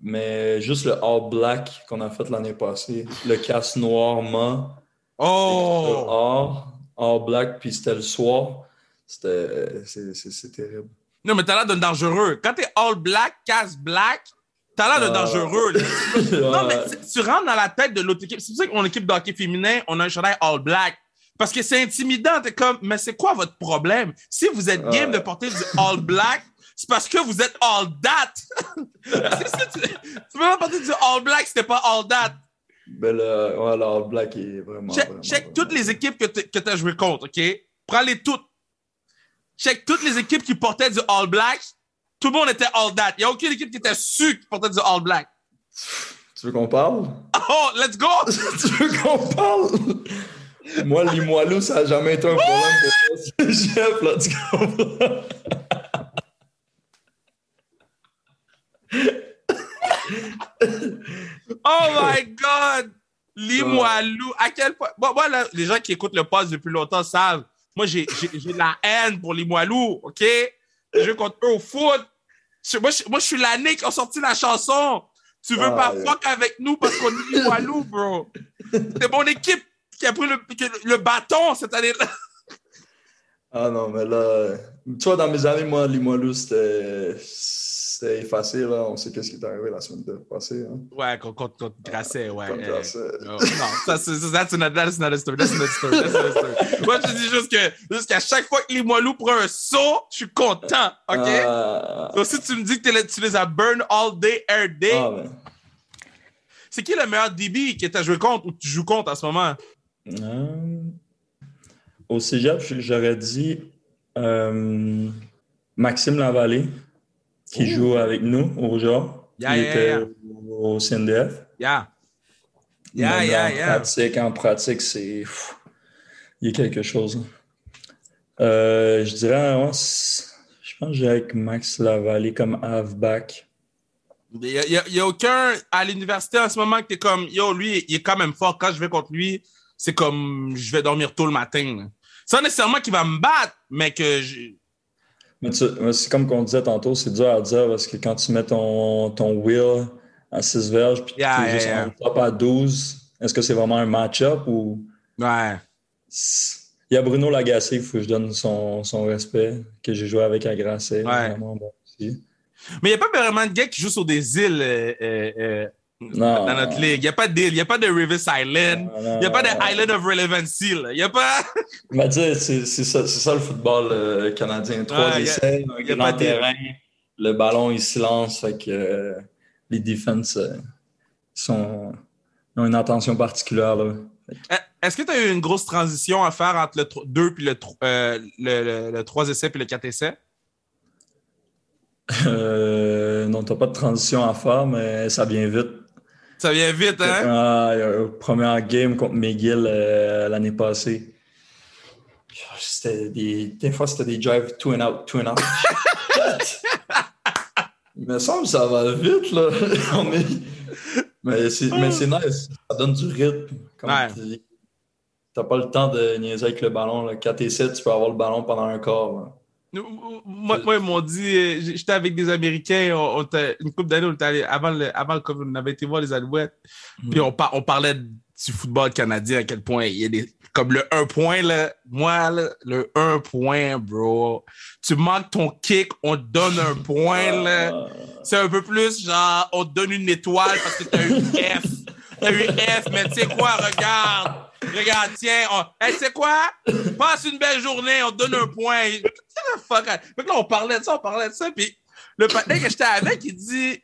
Mais juste le All Black qu'on a fait l'année passée. Le casse noir mat. Oh! Or, All Black, puis c'était le soir. C'était. c'est- C'est c'est terrible. Non, mais t'as l'air d'un dangereux. Quand t'es all black, casse black, t'as l'air d'un Ah. dangereux. là. Non, mais tu- rentres dans la tête de l'autre équipe. C'est pour ça que mon équipe de hockey féminin, on a un chandail all black. Parce que c'est intimidant. T'es comme, mais c'est quoi votre problème? Si vous êtes game de porter du all black, c'est parce que vous êtes all that. Ça, tu, tu peux pas porter du all black si t'es pas all that. Ben, le, ouais, le All Black est vraiment. Check, vraiment, check vraiment toutes les équipes que t'as- que tu as joué contre, OK? Prends-les toutes. Check toutes les équipes qui portaient du All Black. Tout le monde était all that. Il n'y a aucune équipe qui était sûre qui portait du all black. Tu veux qu'on parle? Oh, let's go! tu veux qu'on parle? Moi, Limoilou, ça n'a jamais été un problème pour moi. Chef, là, tu comprends? oh my God! Limoilou. À quel point. Moi, moi là, les gens qui écoutent le poste depuis longtemps savent. Moi, j'ai j'ai la haine pour Limoilou, OK? Je joue contre eux au foot. Moi, je, moi, je suis l'année qui a sorti la chanson. Tu veux pas ah, fuck avec nous parce qu'on est Limoilou, bro? C'est mon équipe qui a pris le, le bâton cette année-là. Ah non, mais là, tu vois, dans mes années, moi, Limoilou, c'était c'est effacé, là. On sait qu'est-ce qui est arrivé la semaine passée. Hein. Ouais, contre, Grasset, ouais. Contre Grasset. non, ça, c'est that's not, that's not a story. That's not a story. That's not a story. Moi, je dis juste que jusqu'à chaque fois que les Moilous prennent un saut, je suis content, OK? Uh... Donc, si tu me dis que tu les as burn all day, air day, ah, ben. c'est qui le meilleur DB que tu as joué contre ou tu joues contre en ce moment? Euh... Au cégep, j'aurais dit euh, Maxime Lavallée qui joue avec nous au genre. il était au CNDF. Yeah. Yeah, yeah, yeah. En pratique, en pratique, c'est. Il y a quelque chose. Euh, je dirais, je pense que j'ai avec Max Lavallée comme halfback. Il n'y a, a, aucun à l'université en ce moment que tu es comme, yo, lui, il est quand même fort. Quand je vais contre lui, c'est comme, je vais dormir tôt le matin. C'est nécessairement qu'il va me battre, mais que je, mais c'est comme qu'on disait tantôt, c'est dur à dire parce que quand tu mets ton, ton wheel à 6 verges puis tu es juste en top à 12, est-ce que c'est vraiment un match-up ou? Ouais. Il y a Bruno Lagacé, il faut que je donne son, son respect, que j'ai joué avec à Grasset. Ouais. Bon Mais il n'y a pas vraiment de gars qui jouent sur des îles euh, euh, euh non, dans notre ligue. Il n'y a pas d'île, il n'y a pas de Rivers Island, il n'y a pas de Island of Relevancy. Il n'y a pas. Mais tu sais, c'est ça, ça, le football euh, canadien. Trois ouais, essais, terrain, le ballon il se lance, fait que euh, les défenses euh, sont, ont une attention particulière. Est-ce que tu as eu une grosse transition à faire entre le 2 puis le, le, le, 3 essais puis le 4 essais? non, tu n'as pas de transition à faire, mais ça vient vite. Ça vient vite, hein? Ah, première game contre McGill euh, l'année passée. C'était des, des fois, c'était des drives two and out, two and out. Il me semble que ça va vite, là. mais c'est nice. Ça donne du rythme. Comme tu n'as pas le temps de niaiser avec le ballon. Là. Quand tu 7, tu peux avoir le ballon pendant un quart. Moi, moi, ils m'ont dit, euh, j'étais avec des Américains, on, une couple d'années, avant le, avant le COVID, on avait été voir les Alouettes, mm. puis on, on parlait du football canadien, à quel point il y a des. Comme le 1 point, là, moi, le 1 point, bro. Tu manques ton kick, on te donne un point, là. C'est un peu plus genre, on te donne une étoile parce que t'as eu F. T'as eu F, mais tu sais quoi, regarde. Regarde, tiens, on... hey, sais quoi? Passe une belle journée, on te donne un point. Fuck. Fait que là, on parlait de ça, on parlait de ça, puis le patin que j'étais avec, il dit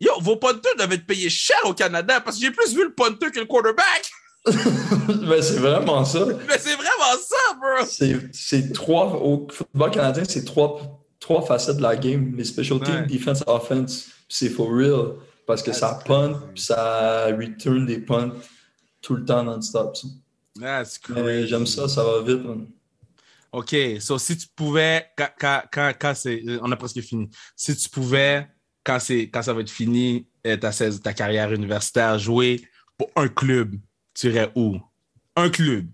Yo, vos punters doivent être payés cher au Canada parce que j'ai plus vu le punter que le quarterback. ben, c'est vraiment ça. Mais c'est vraiment ça, bro. C'est trois, au football canadien, c'est trois, trois facettes de la game. Les special teams, defense, offense. C'est for real. Parce que ça punt, puis ça return des punts tout le temps non-stop. That's J'aime ça, ça va vite. OK, so si tu pouvais, quand, quand, quand, c'est, on a presque fini, si tu pouvais, quand, c'est, quand ça va être fini, euh, ta, ta carrière universitaire, jouer pour un club, tu irais où? Un club.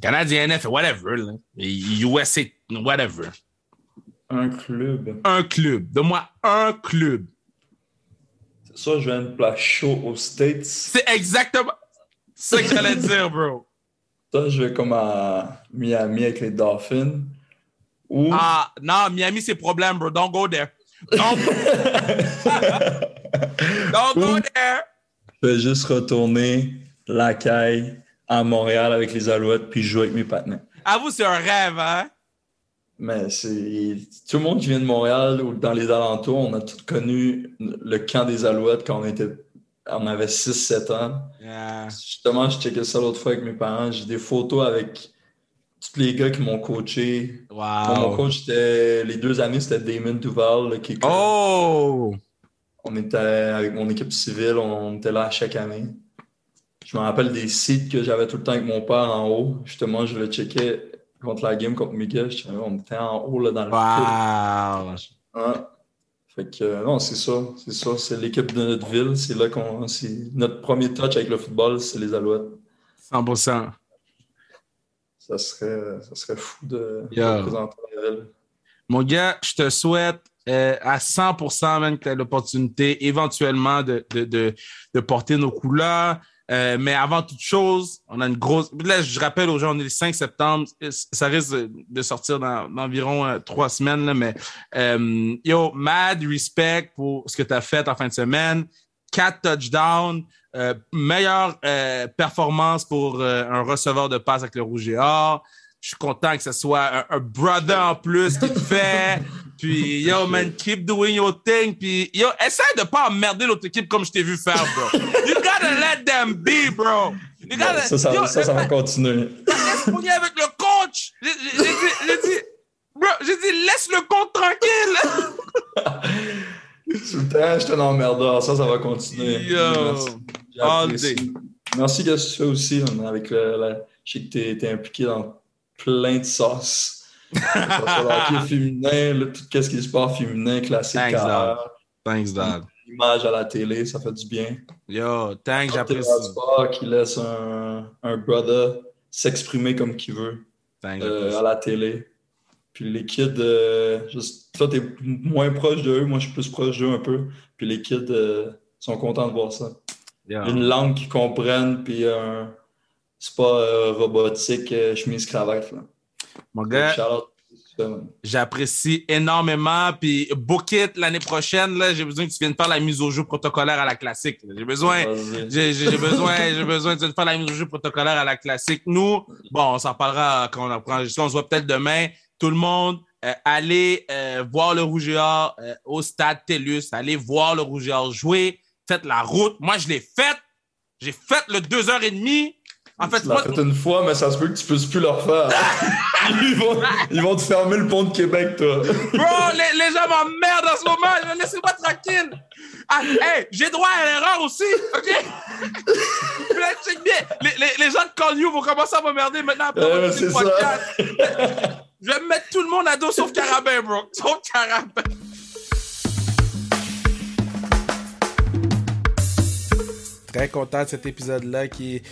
Canadien, NFL, whatever. Là. USA, whatever. Un club. Un club. Donne-moi un club. C'est ça, je viens de place chaud aux States. C'est exactement. C'est ça que j'allais dire, bro. Ça, je vais comme à Miami avec les Dolphins. Ah, non, Miami, c'est problème, bro. Don't go there. Don't, Don't go there. Je vais juste retourner la caille à Montréal avec les Alouettes puis jouer avec mes partenaires. Avoue, c'est un rêve, hein? Mais c'est. Tout le monde qui vient de Montréal ou dans les alentours, on a tous connu le camp des Alouettes quand on était on avait 6-7 ans. Justement, je checkais ça l'autre fois avec mes parents. J'ai des photos avec tous les gars qui m'ont coaché. Wow. Mon coach, les deux années, c'était Damon Duval. là, qui, Oh! On était avec mon équipe civile, on était là chaque année. Je me rappelle des sites que j'avais tout le temps avec mon père en haut. Justement, je le checkais contre la game contre Miguel. On était en haut là, dans le Wow! Fait que euh, non, c'est ça. C'est ça. C'est l'équipe de notre ville. C'est là qu'on. c'est Notre premier touch avec le football, c'est les Alouettes. 100%. Ça serait, ça serait fou de, de Yeah. représenter la ville. Mon gars, je te souhaite euh, à 100% même que tu aies l'opportunité éventuellement de, de, de, de porter nos couleurs. Euh, mais avant toute chose, on a une grosse. Là, je rappelle aux gens, on est le 5 septembre. Ça risque de- sortir dans, dans environ euh, trois semaines. Là, mais euh, yo, mad respect pour ce que tu as fait en fin de semaine. Quatre touchdowns. euh, meilleure performance pour un receveur de passe avec le rouge et or. Je suis content que ce soit un, un brother en plus qui le fait. Puis, yo, man, keep doing your thing. Puis, yo, essaie de pas emmerder l'autre équipe comme je t'ai vu faire, bro. You gotta let them be, bro. You gotta, Ça, ça, yo, ça, ça va continuer. pogner avec le coach. J'ai dit, bro, j'ai dit, laisse le coach tranquille. Sur le je suis un emmerdeur. Ça, ça va continuer. Yo, Merci. Merci que tu fais aussi. man, avec le, la- Je sais que tu es, impliqué dans plein de sauces. Le hockey féminin, là, tout ce qui est sport féminin, classique, Thanks, carrière, Thanks, dad. l'image à la télé, ça fait du bien. Yo, thanks, j'apprécie. le sport qui laisse un, un brother s'exprimer comme qu'il veut Thanks, euh, à la télé. Puis les kids, euh, juste, toi, t'es moins proche d'eux, moi, je suis plus proche d'eux un peu. Puis les kids euh, sont contents de voir ça. Une langue qu'ils comprennent, puis euh, c'est pas robotique, euh, chemise, cravate. Là. Mon gars. J'apprécie énormément. Puis, book it l'année prochaine. Là, j'ai besoin que tu viennes faire la mise au jeu protocolaire à la classique. J'ai besoin. J'ai besoin, j'ai besoin de faire la mise au jeu protocolaire à la classique. Nous, bon, on s'en parlera quand on apprend. On se voit peut-être demain. Tout le monde, euh, allez euh, voir le Rouge et Or, euh, au stade TELUS. Allez voir le Rouge et Or jouer. Faites la route. Moi, je l'ai faite. J'ai fait le deux heures et demie. En fait, Tu l'as moi, fait une fois, mais ça se peut que tu puisses plus le refaire. ils, vont, ils vont te fermer le pont de Québec, toi. Bro, les, les gens m'emmerdent en ce moment. Laissez-moi tranquille. Ah, hey, j'ai droit à l'erreur aussi, OK? Puis là, check bien. Les, les, les gens de Call You vont commencer à m'emmerder maintenant après Euh, podcast. Je vais mettre tout le monde à dos sauf Carabin, bro. Sauf Carabin. Très content de cet épisode-là qui,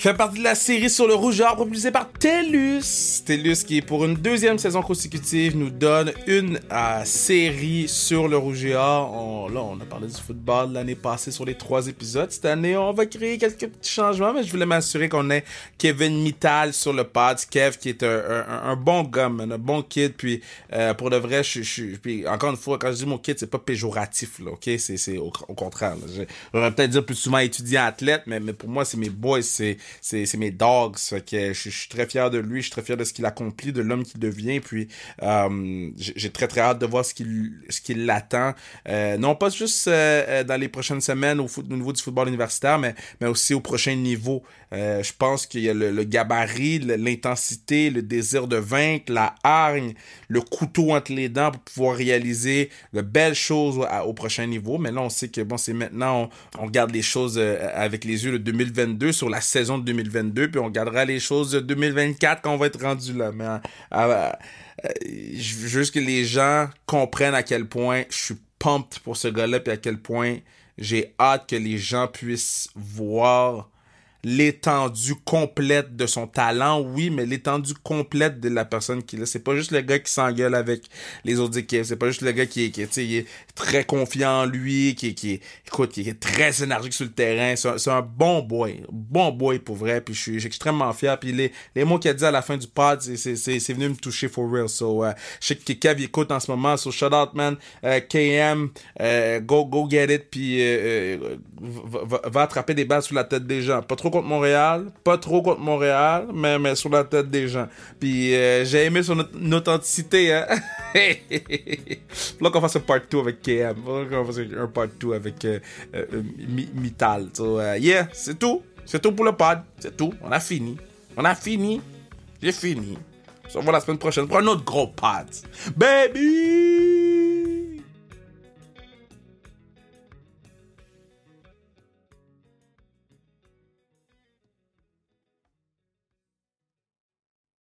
fait partie de la série sur le rouge et or propulsée par TELUS. TELUS qui, pour une deuxième saison consécutive, nous donne une euh, série sur le rouge et or. On- là, on a parlé du football l'année passée sur les trois épisodes. Cette année, on va créer quelques petits changements, mais je voulais m'assurer qu'on ait Kevin Mittal sur le pod. Kev, qui est un, un- un bon man, un bon kid. Puis, euh, pour de vrai, je suis... Encore une fois, quand je dis mon kid, c'est pas péjoratif, là, OK? C'est au, au contraire. J'aurais peut-être dire plus souvent étudiant athlète, mais, mais pour moi, c'est mes boys, c'est c'est mes dogs. Fait que je, suis très fier de lui, je suis très fier de ce qu'il accomplit, de l'homme qu'il devient. Puis, euh, j'ai très, très hâte de voir ce qu'il ce qu'il l'attend. Euh, non pas juste euh, euh, dans les prochaines semaines au, au niveau du football universitaire, mais, mais aussi au prochain niveau. Euh, je pense qu'il y a le, gabarit, l'intensité, le désir de vaincre, la hargne, le couteau entre les dents pour pouvoir réaliser de belles choses au, à- prochain niveau. Mais là, on sait que bon, c'est maintenant, on, on regarde les choses euh, avec les yeux de 2022 sur la saison de 2022, puis on regardera les choses de 2024 quand on va être rendu là. Mais euh, euh, euh, juste que les gens comprennent à quel point je suis pumped pour ce gars-là, puis à quel point j'ai hâte que les gens puissent voir l'étendue complète de son talent, oui, mais l'étendue complète de la personne qu'il est. C'est pas juste le gars qui s'engueule avec les autres équipes. C'est pas juste le gars qui est, qui est, est très confiant en lui, qui est, qui est, écoute, qui est très énergique sur le terrain. C'est un, bon boy. Bon boy pour vrai. Puis je suis, extrêmement fier. Puis les, les mots qu'il a dit à la fin du pod, c'est, venu me toucher for real. So, euh, je sais que Kev écoute en ce moment. So, shout out, man. Euh, KM, euh, go, go get it. Puis euh, euh, va, va- va attraper des balles sur la tête des gens. Pas trop contre Montréal, pas trop contre Montréal, mais, mais sur la tête des gens. Puis euh, j'ai aimé son aut- authenticité, hein. Là qu'on fasse un part 2 avec KM. Qu'on un part 2 avec euh, euh, Mi- Mittal. So, euh, yeah, c'est tout. C'est tout pour le pod. C'est tout. On a fini. On a fini. J'ai fini. On se revoit la semaine prochaine pour un autre gros pod. Baby!